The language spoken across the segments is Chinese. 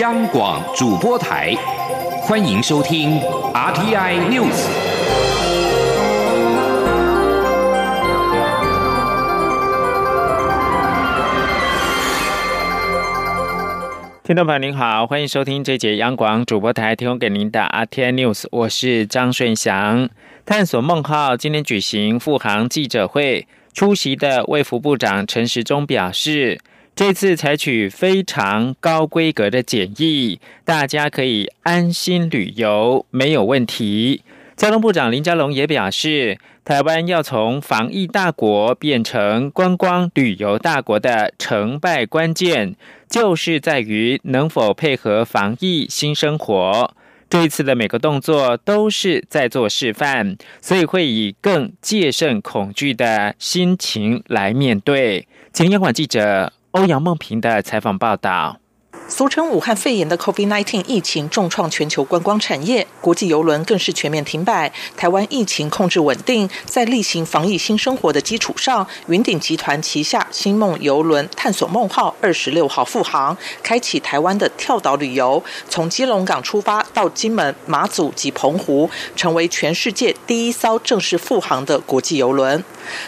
央广主播台，欢迎收听 RTI News。听众朋友您好，欢迎收听这节央广主播台提供给您的 RTI News，我是张顺祥。探索梦号今天举行复航记者会，出席的卫福部长陈时中表示。这次采取非常高规格的检疫，大家可以安心旅游，没有问题。交通部长林佳龙也表示，台湾要从防疫大国变成观光旅游大国的成败关键，就是在于能否配合防疫新生活。这一次的每个动作都是在做示范，所以会以更戒慎恐惧的心情来面对。请央广记者。欧阳梦平的采访报道。俗称武汉肺炎的 COVID-19 疫情重创全球观光产业，国际游轮更是全面停摆。台湾疫情控制稳定，在例行防疫新生活的基础上，云顶集团旗下星梦游轮探索梦号二十六号复航，开启台湾的跳岛旅游，从基隆港出发到金门、马祖及澎湖，成为全世界第一艘正式复航的国际游轮。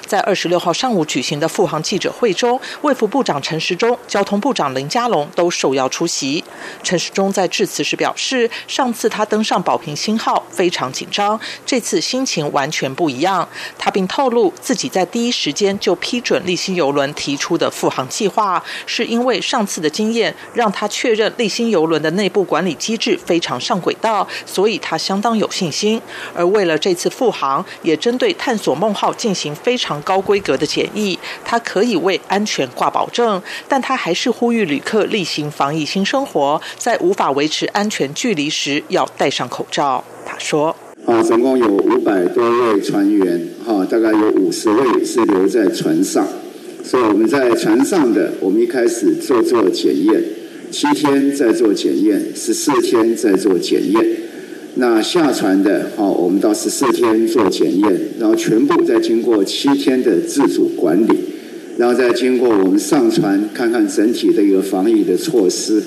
在二十六号上午举行的复航记者会中，卫副部长陈时中、交通部长林佳龙都受邀。出席，陈时中在致辞时表示，上次他登上宝瓶星号非常紧张，这次心情完全不一样。他并透露，自己在第一时间就批准立新邮轮提出的复航计划，是因为上次的经验让他确认立新邮轮的内部管理机制非常上轨道，所以他相当有信心。而为了这次复航，也针对探索梦号进行非常高规格的检疫，他可以为安全挂保证，但他还是呼吁旅客例行防疫。新生活在无法维持安全距离时，要戴上口罩。他说：“啊，总共有五百多位船员，哈，大概有五十位是留在船上，所以我们在船上的，我们一开始做做检验，七天在做检验，十四天在做检验。那下船的，哦，我们到十四天做检验，然后全部再经过七天的自主管理。”然后再经过我们上船看看整体的一个防疫的措施，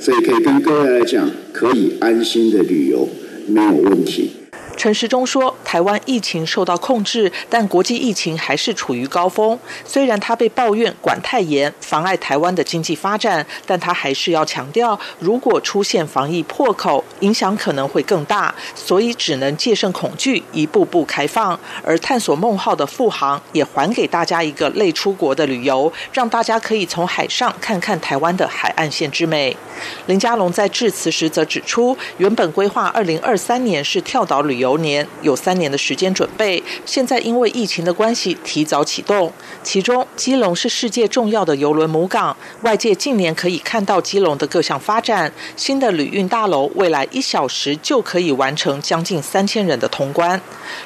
所以可以跟各位来讲，可以安心的旅游，没有问题。陈时中说：“台湾疫情受到控制，但国际疫情还是处于高峰。虽然他被抱怨管太严，妨碍台湾的经济发展，但他还是要强调，如果出现防疫破口，影响可能会更大。所以只能借慎恐惧，一步步开放。而探索梦号的复航，也还给大家一个类出国的旅游，让大家可以从海上看看台湾的海岸线之美。”林佳龙在致辞时则指出，原本规划二零二三年是跳岛旅游。年有三年的时间准备，现在因为疫情的关系提早启动。其中，基隆是世界重要的邮轮母港，外界近年可以看到基隆的各项发展。新的旅运大楼未来一小时就可以完成将近三千人的通关。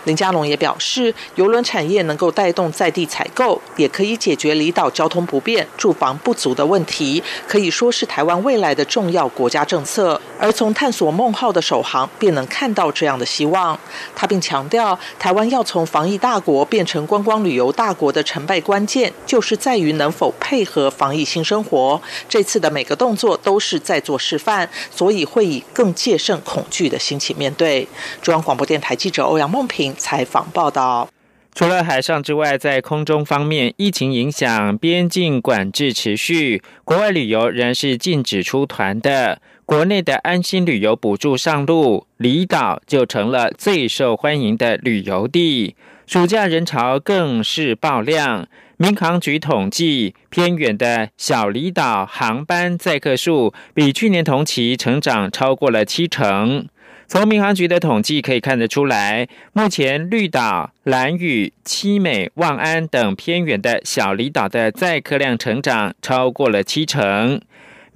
林佳龙也表示，邮轮产业能够带动在地采购，也可以解决离岛交通不便、住房不足的问题，可以说是台湾未来的重要国家政策。而从探索梦号的首航，便能看到这样的希望。他并强调，台湾要从防疫大国变成观光旅游大国的成败关键，就是在于能否配合防疫新生活。这次的每个动作都是在做示范，所以会以更戒慎恐惧的心情面对。中央广播电台记者欧阳梦平采访报道。除了海上之外，在空中方面，疫情影响，边境管制持续，国外旅游仍是禁止出团的。国内的安心旅游补助上路，离岛就成了最受欢迎的旅游地。暑假人潮更是爆量。民航局统计，偏远的小离岛航班载客数比去年同期成长超过了七成。从民航局的统计可以看得出来，目前绿岛、蓝屿、七美、望安等偏远的小离岛的载客量成长超过了七成。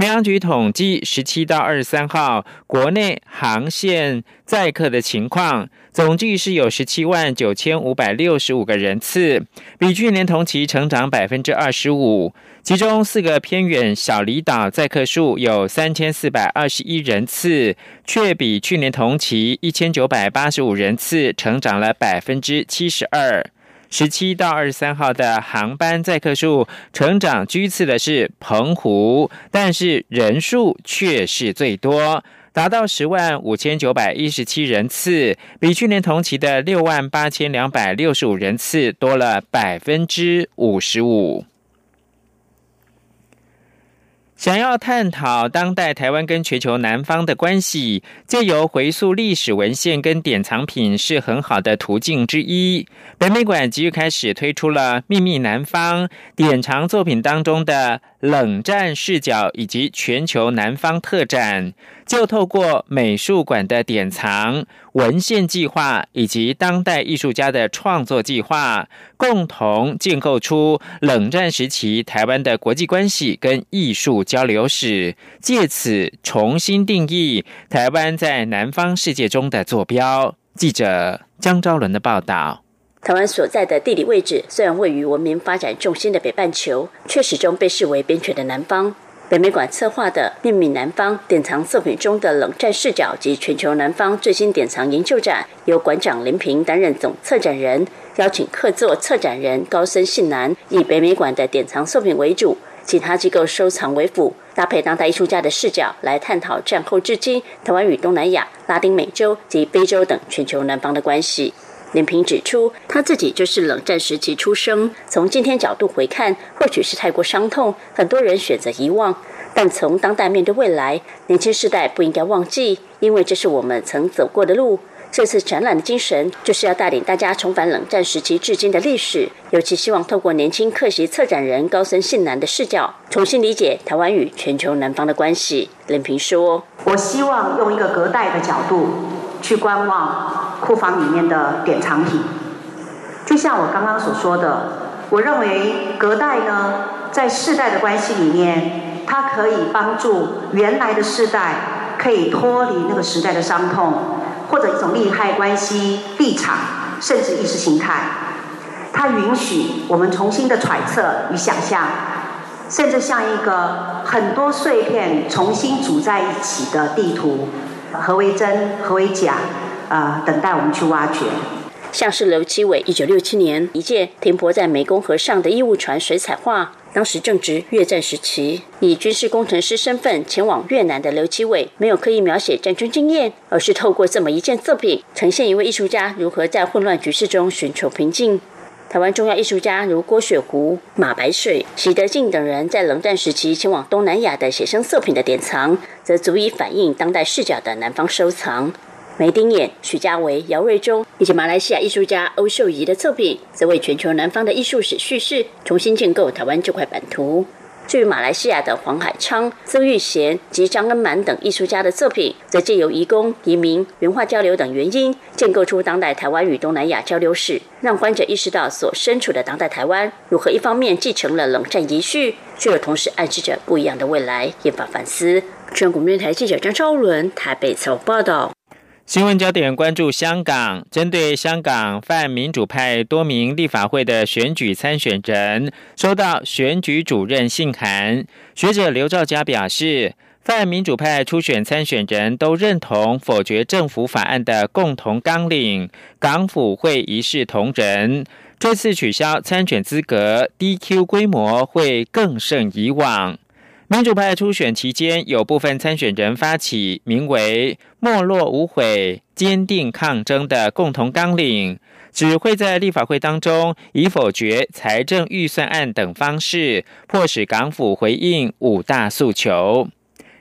民航局统计，十七到二十三号国内航线载客的情况，总计是有十七万九千五百六十五个人次，比去年同期成长百分之二十五。其中四个偏远小离岛载客数有三千四百二十一人次，却比去年同期一千九百八十五人次成长了百分之七十二。十七到二十三号的航班载客数成长居次的是澎湖，但是人数却是最多，达到十万五千九百一十七人次，比去年同期的六万八千两百六十五人次多了百分之五十五。想要探讨当代台湾跟全球南方的关系，借由回溯历史文献跟典藏品是很好的途径之一。北美馆即日开始推出了《秘密南方》典藏作品当中的冷战视角以及全球南方特展。就透过美术馆的典藏、文献计划以及当代艺术家的创作计划，共同建构出冷战时期台湾的国际关系跟艺术交流史，借此重新定义台湾在南方世界中的坐标。记者江昭伦的报道：台湾所在的地理位置虽然位于文明发展重心的北半球，却始终被视为边陲的南方。北美馆策划的《秘密南方》典藏作品中的冷战视角及全球南方最新典藏研究展，由馆长林平担任总策展人，邀请客座策展人高森信男以北美馆的典藏作品为主，其他机构收藏为辅，搭配当代艺术家的视角来探讨战后至今台湾与东南亚、拉丁美洲及非洲等全球南方的关系。林平指出，他自己就是冷战时期出生。从今天角度回看，或许是太过伤痛，很多人选择遗忘。但从当代面对未来，年轻世代不应该忘记，因为这是我们曾走过的路。这次展览的精神，就是要带领大家重返冷战时期至今的历史。尤其希望透过年轻客席策展人高森信男的视角，重新理解台湾与全球南方的关系。林平说：“我希望用一个隔代的角度去观望。”库房里面的典藏品，就像我刚刚所说的，我认为隔代呢，在世代的关系里面，它可以帮助原来的世代可以脱离那个时代的伤痛，或者一种利害关系、立场，甚至意识形态。它允许我们重新的揣测与想象，甚至像一个很多碎片重新组在一起的地图，何为真，何为假？啊，等待我们去挖掘。像是刘奇伟一九六七年一件停泊在湄公河上的义务船水彩画，当时正值越战时期，以军事工程师身份前往越南的刘奇伟，没有刻意描写战争经验，而是透过这么一件作品，呈现一位艺术家如何在混乱局势中寻求平静。台湾重要艺术家如郭雪湖、马白水、习德进等人在冷战时期前往东南亚的写生作品的典藏，则足以反映当代视角的南方收藏。梅丁眼、许家维、姚瑞忠以及马来西亚艺术家欧秀仪的作品，则为全球南方的艺术史叙事，重新建构台湾这块版图。至于马来西亚的黄海昌、曾玉贤及张恩满等艺术家的作品，则借由移工、移民、文化交流等原因，建构出当代台湾与东南亚交流史，让观者意识到所身处的当代台湾如何一方面继承了冷战遗绪，却又同时暗示着不一样的未来，引发反思。全国电台记者张昭伦台北采访报道。新闻焦点关注香港，针对香港泛民主派多名立法会的选举参选人收到选举主任信函，学者刘兆佳表示，泛民主派初选参选人都认同否决政府法案的共同纲领，港府会一视同仁，这次取消参选资格，DQ 规模会更胜以往。民主派初选期间，有部分参选人发起名为“没落无悔，坚定抗争”的共同纲领，只会在立法会当中以否决财政预算案等方式，迫使港府回应五大诉求。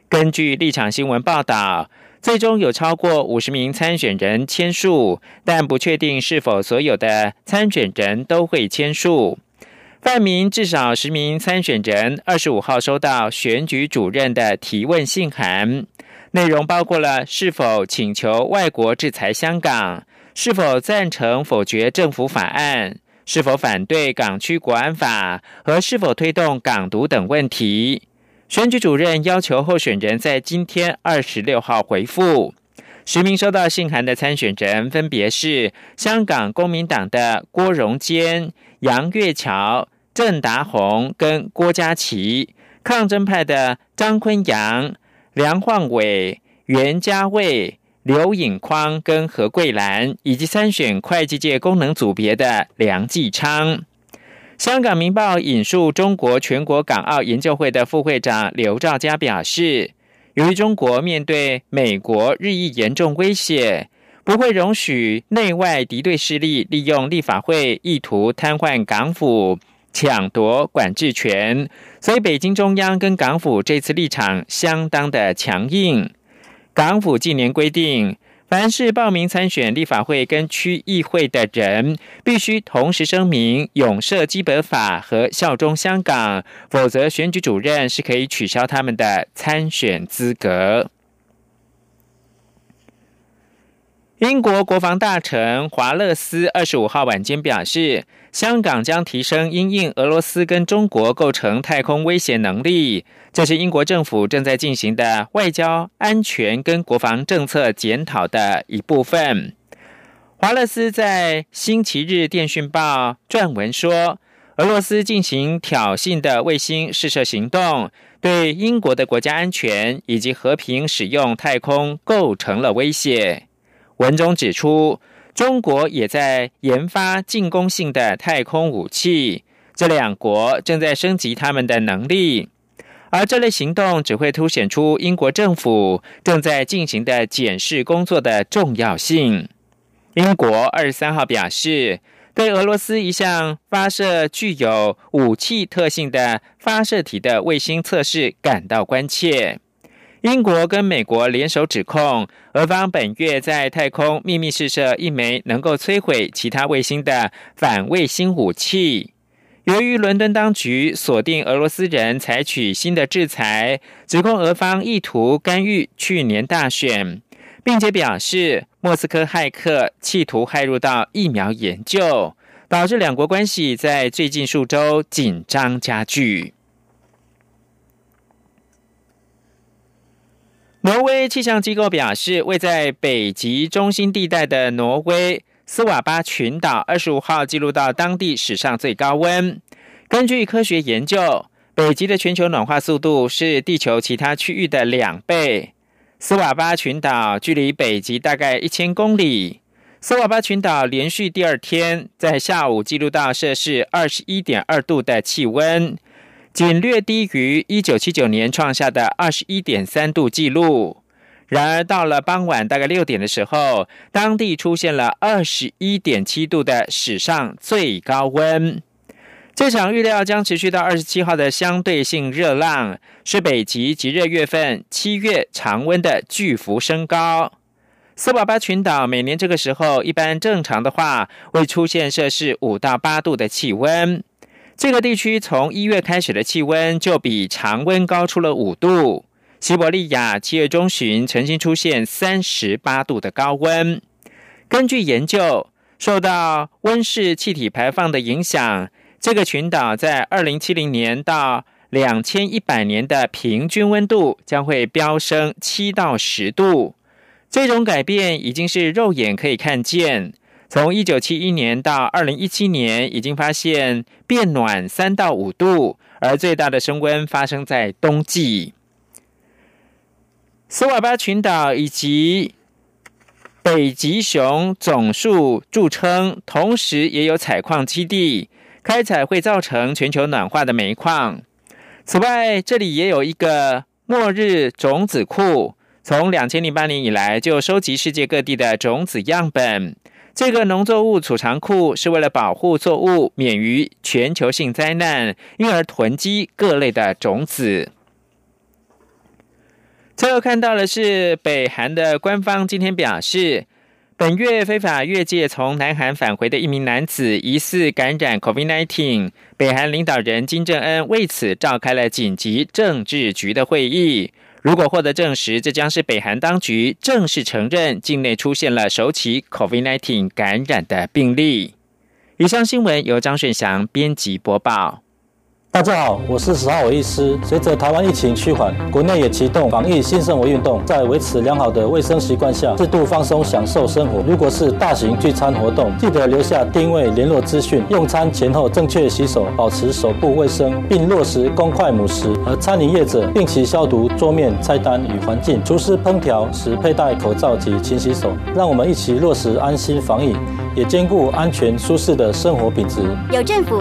根据立场新闻报道，最终有超过五十名参选人签署，但不确定是否所有的参选人都会签署。泛民至少十名参选人二十五号收到选举主任的提问信函，内容包括了是否请求外国制裁香港、是否赞成否决政府法案、是否反对港区国安法和是否推动港独等问题。选举主任要求候选人在今天二十六号回复。十名收到信函的参选人分别是香港公民党的郭荣坚。杨月桥、郑达宏跟郭家琪，抗争派的张坤阳、梁焕伟、袁家卫、刘颖匡跟何桂兰，以及参选会计界功能组别的梁继昌。香港《明报》引述中国全国港澳研究会的副会长刘兆佳表示，由于中国面对美国日益严重威胁，不会容许内外敌对势力利用立法会意图瘫痪港府。抢夺管制权，所以北京中央跟港府这次立场相当的强硬。港府近年规定，凡是报名参选立法会跟区议会的人，必须同时声明永设基本法和效忠香港，否则选举主任是可以取消他们的参选资格。英国国防大臣华勒斯二十五号晚间表示。香港将提升因应俄罗斯跟中国构成太空威胁能力，这是英国政府正在进行的外交、安全跟国防政策检讨的一部分。华勒斯在星期日电讯报撰文说，俄罗斯进行挑衅的卫星试射行动，对英国的国家安全以及和平使用太空构成了威胁。文中指出。中国也在研发进攻性的太空武器，这两国正在升级他们的能力，而这类行动只会凸显出英国政府正在进行的检视工作的重要性。英国二十三号表示，对俄罗斯一项发射具有武器特性的发射体的卫星测试感到关切。英国跟美国联手指控，俄方本月在太空秘密试射一枚能够摧毁其他卫星的反卫星武器。由于伦敦当局锁定俄罗斯人，采取新的制裁，指控俄方意图干预去年大选，并且表示莫斯科骇客企图骇入到疫苗研究，导致两国关系在最近数周紧张加剧。挪威气象机构表示，位在北极中心地带的挪威斯瓦巴群岛，二十五号记录到当地史上最高温。根据科学研究，北极的全球暖化速度是地球其他区域的两倍。斯瓦巴群岛距离北极大概一千公里。斯瓦巴群岛连续第二天在下午记录到摄氏二十一点二度的气温。仅略低于一九七九年创下的二十一点三度纪录。然而，到了傍晚大概六点的时候，当地出现了二十一点七度的史上最高温。这场预料将持续到二十七号的相对性热浪，是北极极热月份七月常温的巨幅升高。斯瓦巴群岛每年这个时候，一般正常的话会出现摄氏五到八度的气温。这个地区从一月开始的气温就比常温高出了五度。西伯利亚七月中旬曾经出现三十八度的高温。根据研究，受到温室气体排放的影响，这个群岛在二零七零年到两千一百年的平均温度将会飙升七到十度。这种改变已经是肉眼可以看见。从一九七一年到二零一七年，已经发现变暖三到五度，而最大的升温发生在冬季。斯瓦巴群岛以及北极熊总数著称，同时也有采矿基地，开采会造成全球暖化的煤矿。此外，这里也有一个末日种子库，从两千零八年以来就收集世界各地的种子样本。这个农作物储藏库是为了保护作物免于全球性灾难，因而囤积各类的种子。最后看到的是，北韩的官方今天表示，本月非法越界从南韩返回的一名男子疑似感染 COVID-19，北韩领导人金正恩为此召开了紧急政治局的会议。如果获得证实，这将是北韩当局正式承认境内出现了首起 COVID-19 感染的病例。以上新闻由张顺祥编辑播报。大家好，我是十号医师。随着台湾疫情趋缓，国内也启动防疫新生活运动，在维持良好的卫生习惯下，适度放松享受生活。如果是大型聚餐活动，记得留下定位联络资讯，用餐前后正确洗手，保持手部卫生，并落实公筷母食。而餐饮业者定期消毒桌面、菜单与环境，厨师烹调时佩戴口罩及勤洗手。让我们一起落实安心防疫，也兼顾安全舒适的生活品质。有政府